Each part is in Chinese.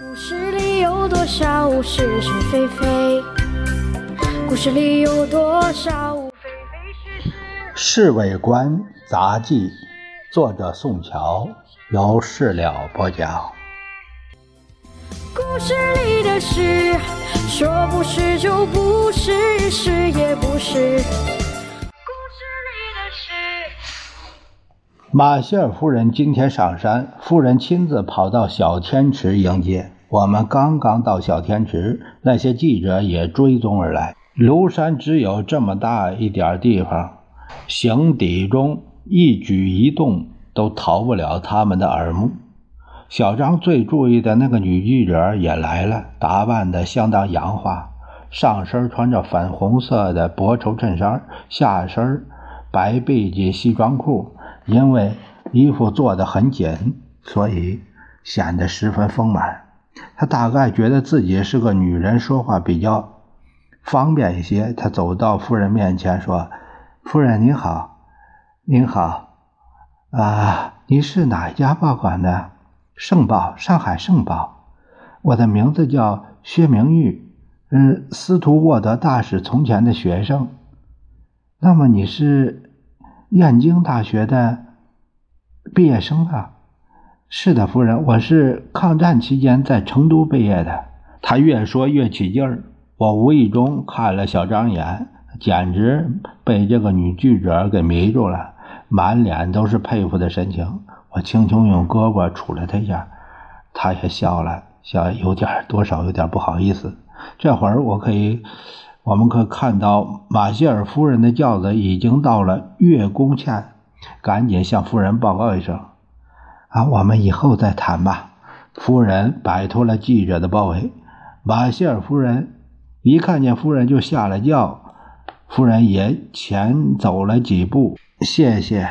故事里有多少是是非非？故事里有多少非非是是？《侍卫官杂记》，作者宋乔，由事了播讲。故事里的事，说不是就不是，是也不是。马歇尔夫人今天上山，夫人亲自跑到小天池迎接。我们刚刚到小天池，那些记者也追踪而来。庐山只有这么大一点地方，行底中一举一动都逃不了他们的耳目。小张最注意的那个女记者也来了，打扮的相当洋化，上身穿着粉红色的薄绸衬衫，下身白背心西装裤。因为衣服做的很紧，所以显得十分丰满。他大概觉得自己是个女人，说话比较方便一些。他走到夫人面前说：“夫人您好，您好，啊，你是哪一家报馆的？”盛报，上海盛报。我的名字叫薛明玉，嗯，司徒沃德大使从前的学生。那么你是燕京大学的毕业生啊？是的，夫人，我是抗战期间在成都毕业的。他越说越起劲儿，我无意中看了小张眼，简直被这个女记者给迷住了，满脸都是佩服的神情。我轻轻用胳膊杵了他一下，他也笑了笑，有点多少有点不好意思。这会儿我可以，我们可看到马歇尔夫人的轿子已经到了月宫前，赶紧向夫人报告一声：“啊，我们以后再谈吧。”夫人摆脱了记者的包围，马歇尔夫人一看见夫人就下了轿，夫人也前走了几步，谢谢。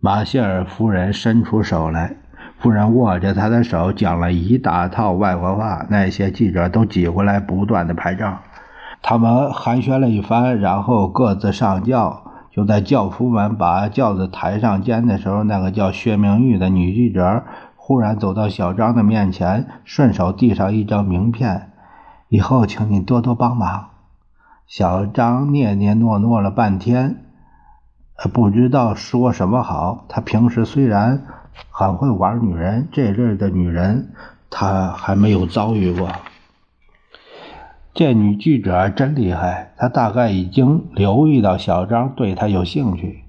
马歇尔夫人伸出手来，夫人握着他的手，讲了一大套外国话。那些记者都挤过来，不断的拍照。他们寒暄了一番，然后各自上轿。就在轿夫们把轿子抬上肩的时候，那个叫薛明玉的女记者忽然走到小张的面前，顺手递上一张名片：“以后请你多多帮忙。”小张念念诺诺了半天。不知道说什么好。他平时虽然很会玩女人，这类的女人他还没有遭遇过。这女记者真厉害，她大概已经留意到小张对她有兴趣。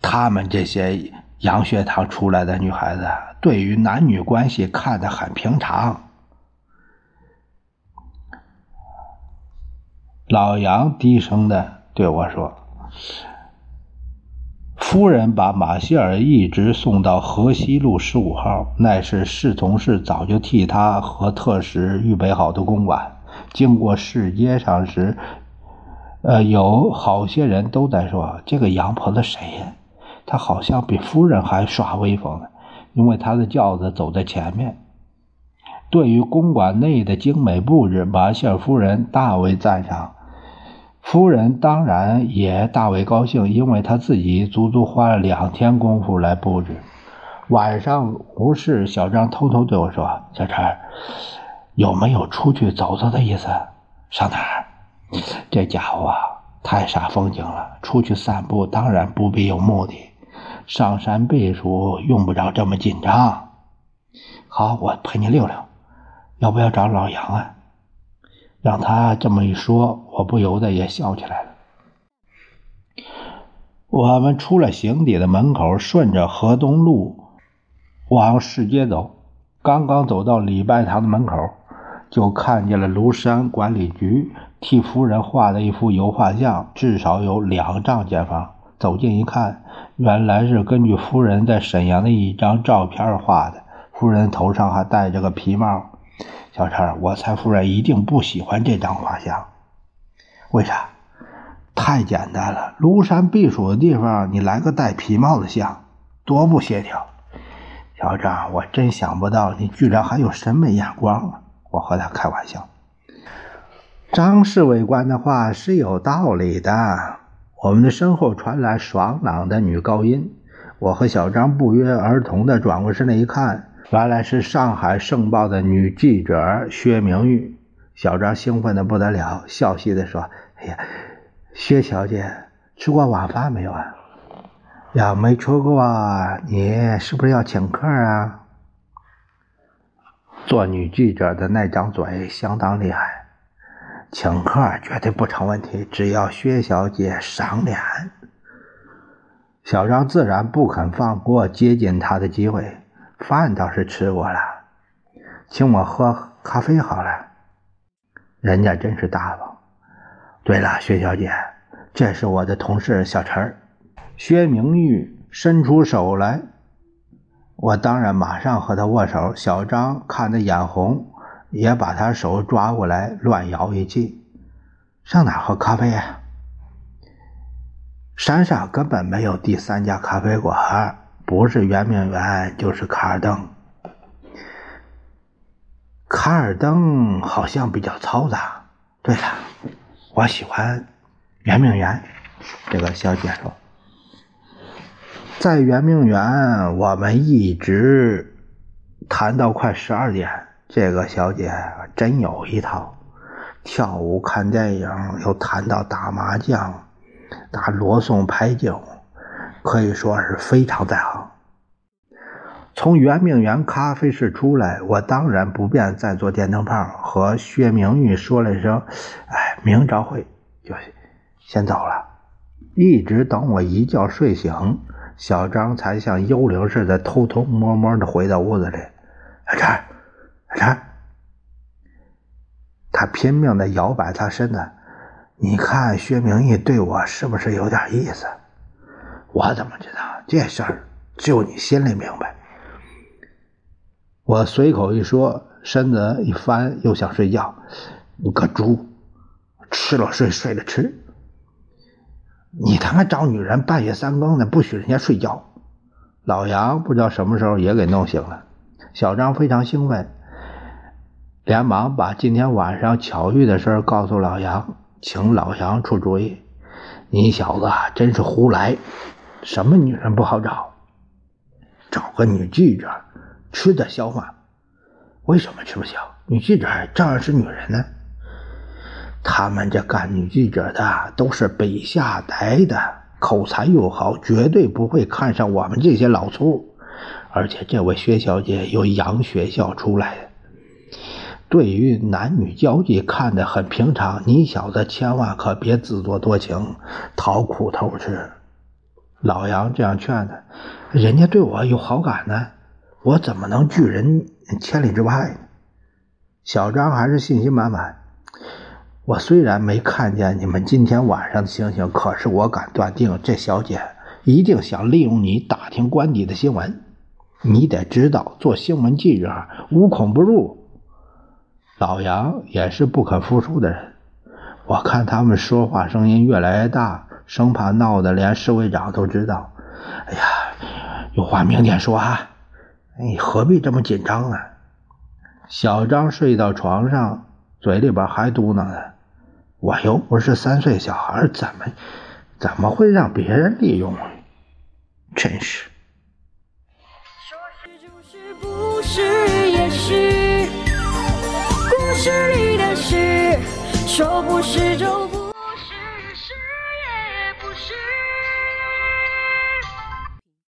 他们这些洋学堂出来的女孩子，对于男女关系看得很平常。老杨低声的。对我说：“夫人把马歇尔一直送到河西路十五号，那是侍从室早就替他和特使预备好的公馆。经过市街上时，呃，有好些人都在说：‘这个洋婆子谁呀？他好像比夫人还耍威风呢，因为他的轿子走在前面。’对于公馆内的精美布置，马歇尔夫人大为赞赏。”夫人当然也大为高兴，因为她自己足足花了两天功夫来布置。晚上无事，小张偷偷对我说：“小陈，有没有出去走走的意思？上哪儿？这家伙啊，太煞风景了。出去散步当然不必有目的，上山避暑用不着这么紧张。好，我陪你溜溜。要不要找老杨啊？”让他这么一说，我不由得也笑起来了。我们出了行邸的门口，顺着河东路往市街走。刚刚走到礼拜堂的门口，就看见了庐山管理局替夫人画的一幅油画像，至少有两丈见方。走近一看，原来是根据夫人在沈阳的一张照片画的。夫人头上还戴着个皮帽。小陈，我猜夫人一定不喜欢这张画像。为啥？太简单了。庐山避暑的地方，你来个戴皮帽的像，多不协调。小张，我真想不到你居然还有审美眼光。我和他开玩笑。张侍卫官的话是有道理的。我们的身后传来爽朗的女高音。我和小张不约而同的转过身来一看。原来是上海盛报的女记者薛明玉。小张兴奋的不得了，笑嘻的说：“哎呀，薛小姐吃过晚饭没有啊？要没吃过，你是不是要请客啊？”做女记者的那张嘴相当厉害，请客绝对不成问题，只要薛小姐赏脸。小张自然不肯放过接近她的机会，饭倒是吃过了，请我喝咖啡好了。人家真是大方。对了，薛小姐，这是我的同事小陈。薛明玉伸出手来，我当然马上和他握手。小张看得眼红，也把他手抓过来，乱摇一气。上哪喝咖啡呀？山上根本没有第三家咖啡馆，不是圆明园就是卡尔登。卡尔登好像比较嘈杂。对了，我喜欢圆明园。这个小姐说，在圆明园我们一直谈到快十二点。这个小姐真有一套，跳舞、看电影，又谈到打麻将、打罗宋牌九，可以说是非常在行。从圆明园咖啡室出来，我当然不便再坐电灯泡，和薛明玉说了一声：“哎，明朝会，就先走了。”一直等我一觉睡醒，小张才像幽灵似的偷偷摸摸的回到屋子里。小张，小张，他拼命的摇摆他身子，你看薛明玉对我是不是有点意思？我怎么知道这事儿？就你心里明白。我随口一说，身子一翻，又想睡觉。你个猪，吃了睡，睡了吃。你他妈找女人半夜三更的，不许人家睡觉。老杨不知道什么时候也给弄醒了。小张非常兴奋，连忙把今天晚上巧遇的事告诉老杨，请老杨出主意。你小子真是胡来，什么女人不好找？找个女记者。吃得消吗？为什么吃不消？女记者照样是女人呢。他们这干女记者的都是北下来的，口才又好，绝对不会看上我们这些老粗。而且这位薛小姐有洋学校出来的，对于男女交际看得很平常。你小子千万可别自作多情，讨苦头吃。老杨这样劝他，人家对我有好感呢。我怎么能拒人千里之外呢？小张还是信心满满。我虽然没看见你们今天晚上的情形，可是我敢断定，这小姐一定想利用你打听官邸的新闻。你得知道，做新闻记者无孔不入。老杨也是不可服输的人。我看他们说话声音越来越大，生怕闹得连市委长都知道。哎呀，有话明天说啊。你何必这么紧张呢？小张睡到床上，嘴里边还嘟囔着：“我又不是三岁小孩，怎么怎么会让别人利用？真是。”是也是，故事里的事，说不是就。